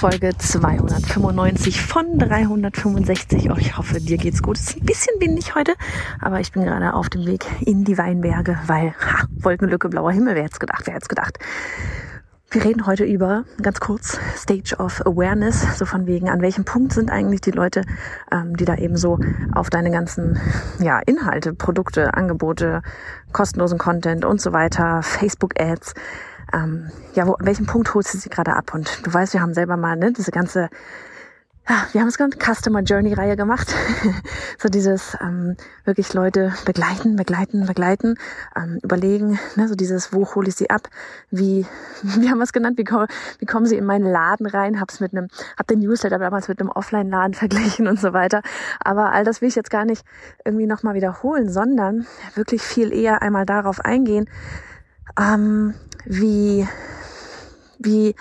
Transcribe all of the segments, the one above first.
Folge 295 von 365. Oh, ich hoffe, dir geht's gut. Es ist ein bisschen windig heute, aber ich bin gerade auf dem Weg in die Weinberge, weil ha, Wolkenlücke, blauer Himmel, wer hätte gedacht, wer hätte gedacht. Wir reden heute über, ganz kurz, Stage of Awareness, so von wegen, an welchem Punkt sind eigentlich die Leute, ähm, die da eben so auf deine ganzen ja, Inhalte, Produkte, Angebote, kostenlosen Content und so weiter, Facebook-Ads, ähm, ja, wo, an welchem Punkt holst du sie gerade ab? Und du weißt, wir haben selber mal ne, diese ganze, ja, wir haben es genannt, Customer Journey Reihe gemacht. so dieses ähm, wirklich Leute begleiten, begleiten, begleiten, ähm, überlegen, ne, so dieses, wo hole ich sie ab? Wie, wie haben wir es genannt? Wie, wie kommen sie in meinen Laden rein? Hab's mit einem, hab den Newsletter damals mit einem Offline-Laden verglichen und so weiter. Aber all das will ich jetzt gar nicht irgendwie nochmal wiederholen, sondern wirklich viel eher einmal darauf eingehen, ähm, wie, wie,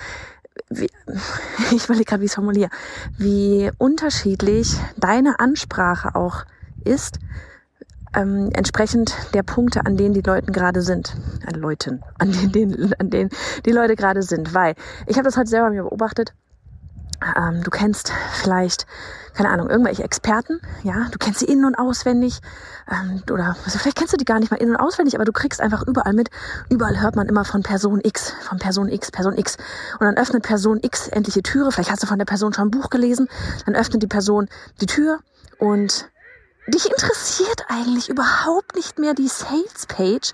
wie ich überlege gerade, wie ich es formuliere, wie unterschiedlich deine Ansprache auch ist, ähm, entsprechend der Punkte, an denen die Leute gerade sind, an äh, Leuten, an denen, an denen die Leute gerade sind, weil ich habe das heute selber mir beobachtet. Ähm, du kennst vielleicht, keine Ahnung, irgendwelche Experten, ja, du kennst sie innen und auswendig, ähm, oder also vielleicht kennst du die gar nicht mal innen und auswendig, aber du kriegst einfach überall mit. Überall hört man immer von Person X, von Person X, Person X. Und dann öffnet Person X endlich die Türe. Vielleicht hast du von der Person schon ein Buch gelesen. Dann öffnet die Person die Tür und dich interessiert eigentlich überhaupt nicht mehr die Sales Page.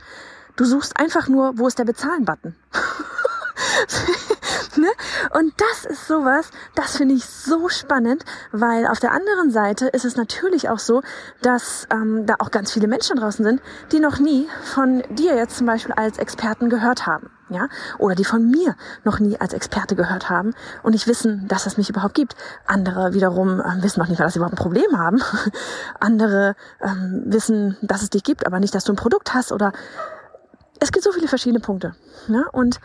Du suchst einfach nur, wo ist der Bezahlen-Button? ne? Und das ist sowas, das finde ich so spannend, weil auf der anderen Seite ist es natürlich auch so, dass ähm, da auch ganz viele Menschen draußen sind, die noch nie von dir jetzt zum Beispiel als Experten gehört haben. Ja, oder die von mir noch nie als Experte gehört haben und nicht wissen, dass es mich überhaupt gibt. Andere wiederum äh, wissen noch nicht dass sie überhaupt ein Problem haben. Andere ähm, wissen, dass es dich gibt, aber nicht, dass du ein Produkt hast oder es gibt so viele verschiedene Punkte. Ne? Und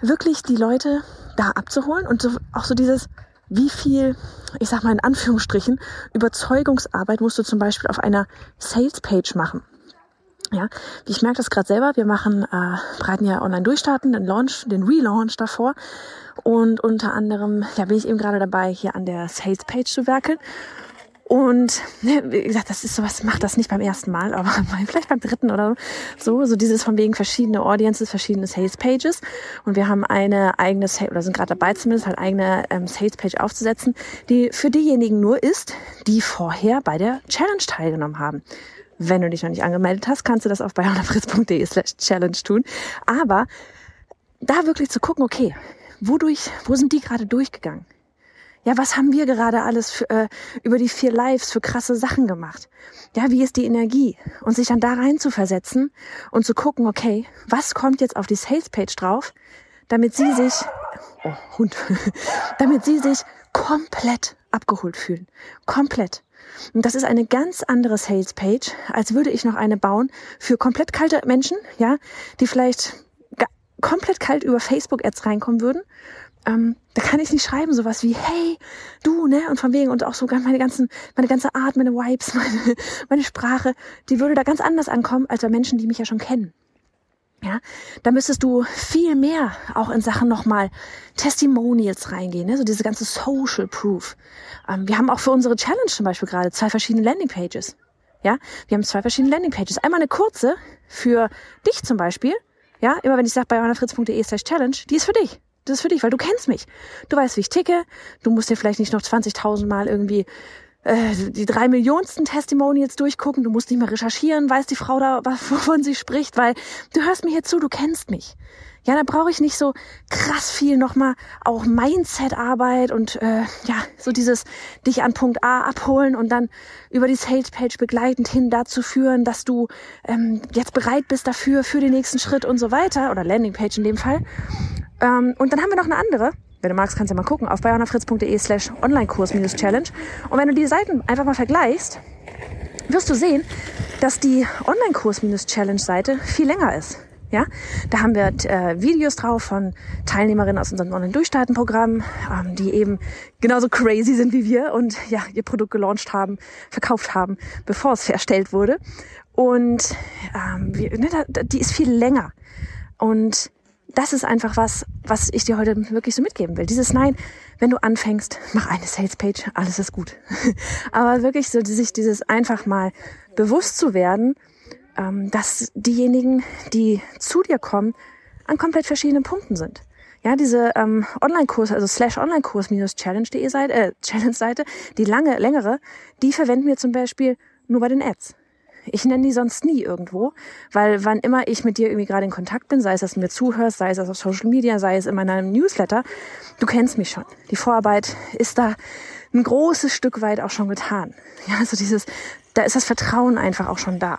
wirklich die Leute da abzuholen und so, auch so dieses, wie viel, ich sag mal in Anführungsstrichen, Überzeugungsarbeit musst du zum Beispiel auf einer Sales-Page machen. Ja, ich merke das gerade selber. Wir machen, äh, bereiten ja online durchstarten, den Launch, den Relaunch davor. Und unter anderem, ja, bin ich eben gerade dabei, hier an der Sales-Page zu werkeln. Und ne, wie gesagt, das ist sowas, macht das nicht beim ersten Mal, aber vielleicht beim dritten oder so. So dieses von wegen verschiedene Audiences, verschiedene Sales Pages. Und wir haben eine eigene, oder sind gerade dabei zumindest, halt eigene ähm, Sales Page aufzusetzen, die für diejenigen nur ist, die vorher bei der Challenge teilgenommen haben. Wenn du dich noch nicht angemeldet hast, kannst du das auf bayonafritz.de slash challenge tun. Aber da wirklich zu gucken, okay, wodurch, wo sind die gerade durchgegangen? Ja, was haben wir gerade alles für, äh, über die vier Lives für krasse Sachen gemacht? Ja, wie ist die Energie? Und sich dann da rein zu versetzen und zu gucken, okay, was kommt jetzt auf die Salespage drauf, damit sie sich, oh, Hund, damit sie sich komplett abgeholt fühlen. Komplett. Und das ist eine ganz andere Salespage, als würde ich noch eine bauen für komplett kalte Menschen, ja, die vielleicht komplett kalt über Facebook-Ads reinkommen würden ähm, da kann ich nicht schreiben sowas wie hey du ne und von wegen und auch sogar meine ganzen meine ganze Art meine Vibes meine, meine Sprache die würde da ganz anders ankommen als bei Menschen die mich ja schon kennen ja, da müsstest du viel mehr auch in Sachen nochmal Testimonials reingehen, ne? so diese ganze Social Proof. Ähm, wir haben auch für unsere Challenge zum Beispiel gerade zwei verschiedene Landingpages. Ja, wir haben zwei verschiedene Landingpages. Einmal eine kurze für dich zum Beispiel. Ja, immer wenn ich sage bei annafritz.de slash challenge, die ist für dich. Das ist für dich, weil du kennst mich. Du weißt, wie ich ticke. Du musst dir vielleicht nicht noch 20.000 Mal irgendwie äh, die drei Millionsten Testimonials durchgucken. Du musst nicht mehr recherchieren, weiß die Frau da, wovon sie spricht, weil du hörst mir hier zu, du kennst mich. Ja, da brauche ich nicht so krass viel nochmal auch Mindset-Arbeit und äh, ja, so dieses dich an Punkt A abholen und dann über die Sales-Page begleitend hin dazu führen, dass du ähm, jetzt bereit bist dafür, für den nächsten Schritt und so weiter, oder Landingpage in dem Fall. Ähm, und dann haben wir noch eine andere, wenn du magst, kannst du mal gucken, auf bayonafritz.de slash Online-Kurs-Challenge. Und wenn du die Seiten einfach mal vergleichst, wirst du sehen, dass die Online-Kurs-Challenge-Seite viel länger ist. Ja, da haben wir äh, Videos drauf von Teilnehmerinnen aus unserem Online-Durchstarten-Programm, ähm, die eben genauso crazy sind wie wir und ja, ihr Produkt gelauncht haben, verkauft haben, bevor es erstellt wurde. Und ähm, wir, ne, da, die ist viel länger. Und das ist einfach was, was ich dir heute wirklich so mitgeben will. Dieses Nein, wenn du anfängst, mach eine Sales-Page, alles ist gut. Aber wirklich so sich dieses einfach mal bewusst zu werden, ähm, dass diejenigen, die zu dir kommen, an komplett verschiedenen Punkten sind. Ja, diese ähm, Online-Kurs, also slash Online-Kurs-Challenge.de Seite, äh, Challenge-Seite, die lange, längere, die verwenden wir zum Beispiel nur bei den Ads. Ich nenne die sonst nie irgendwo, weil wann immer ich mit dir irgendwie gerade in Kontakt bin, sei es, dass du mir zuhörst, sei es auf Social Media, sei es in meinem Newsletter, du kennst mich schon. Die Vorarbeit ist da ein großes Stück weit auch schon getan. Ja, also dieses, da ist das Vertrauen einfach auch schon da.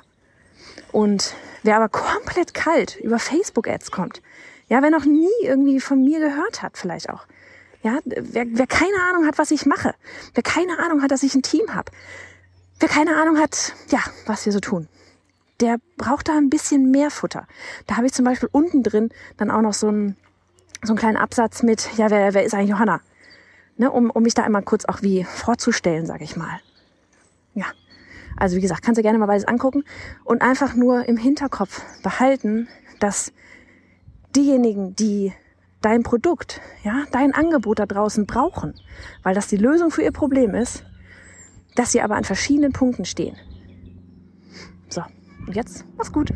Und wer aber komplett kalt über Facebook-Ads kommt, ja, wer noch nie irgendwie von mir gehört hat, vielleicht auch, ja, wer, wer keine Ahnung hat, was ich mache, wer keine Ahnung hat, dass ich ein Team habe, wer keine Ahnung hat, ja, was wir so tun, der braucht da ein bisschen mehr Futter. Da habe ich zum Beispiel unten drin dann auch noch so einen, so einen kleinen Absatz mit, ja, wer, wer ist eigentlich Johanna? Ne, um, um mich da einmal kurz auch wie vorzustellen, sage ich mal. Ja, also wie gesagt, kannst du gerne mal beides angucken und einfach nur im Hinterkopf behalten, dass diejenigen, die dein Produkt, ja, dein Angebot da draußen brauchen, weil das die Lösung für ihr Problem ist, dass sie aber an verschiedenen Punkten stehen. So, und jetzt mach's gut.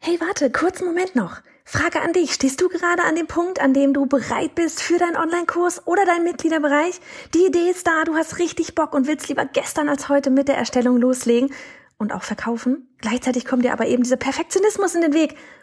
hey, warte, kurzen Moment noch. Frage an dich. Stehst du gerade an dem Punkt, an dem du bereit bist für deinen Online-Kurs oder deinen Mitgliederbereich? Die Idee ist da, du hast richtig Bock und willst lieber gestern als heute mit der Erstellung loslegen und auch verkaufen. Gleichzeitig kommt dir aber eben dieser Perfektionismus in den Weg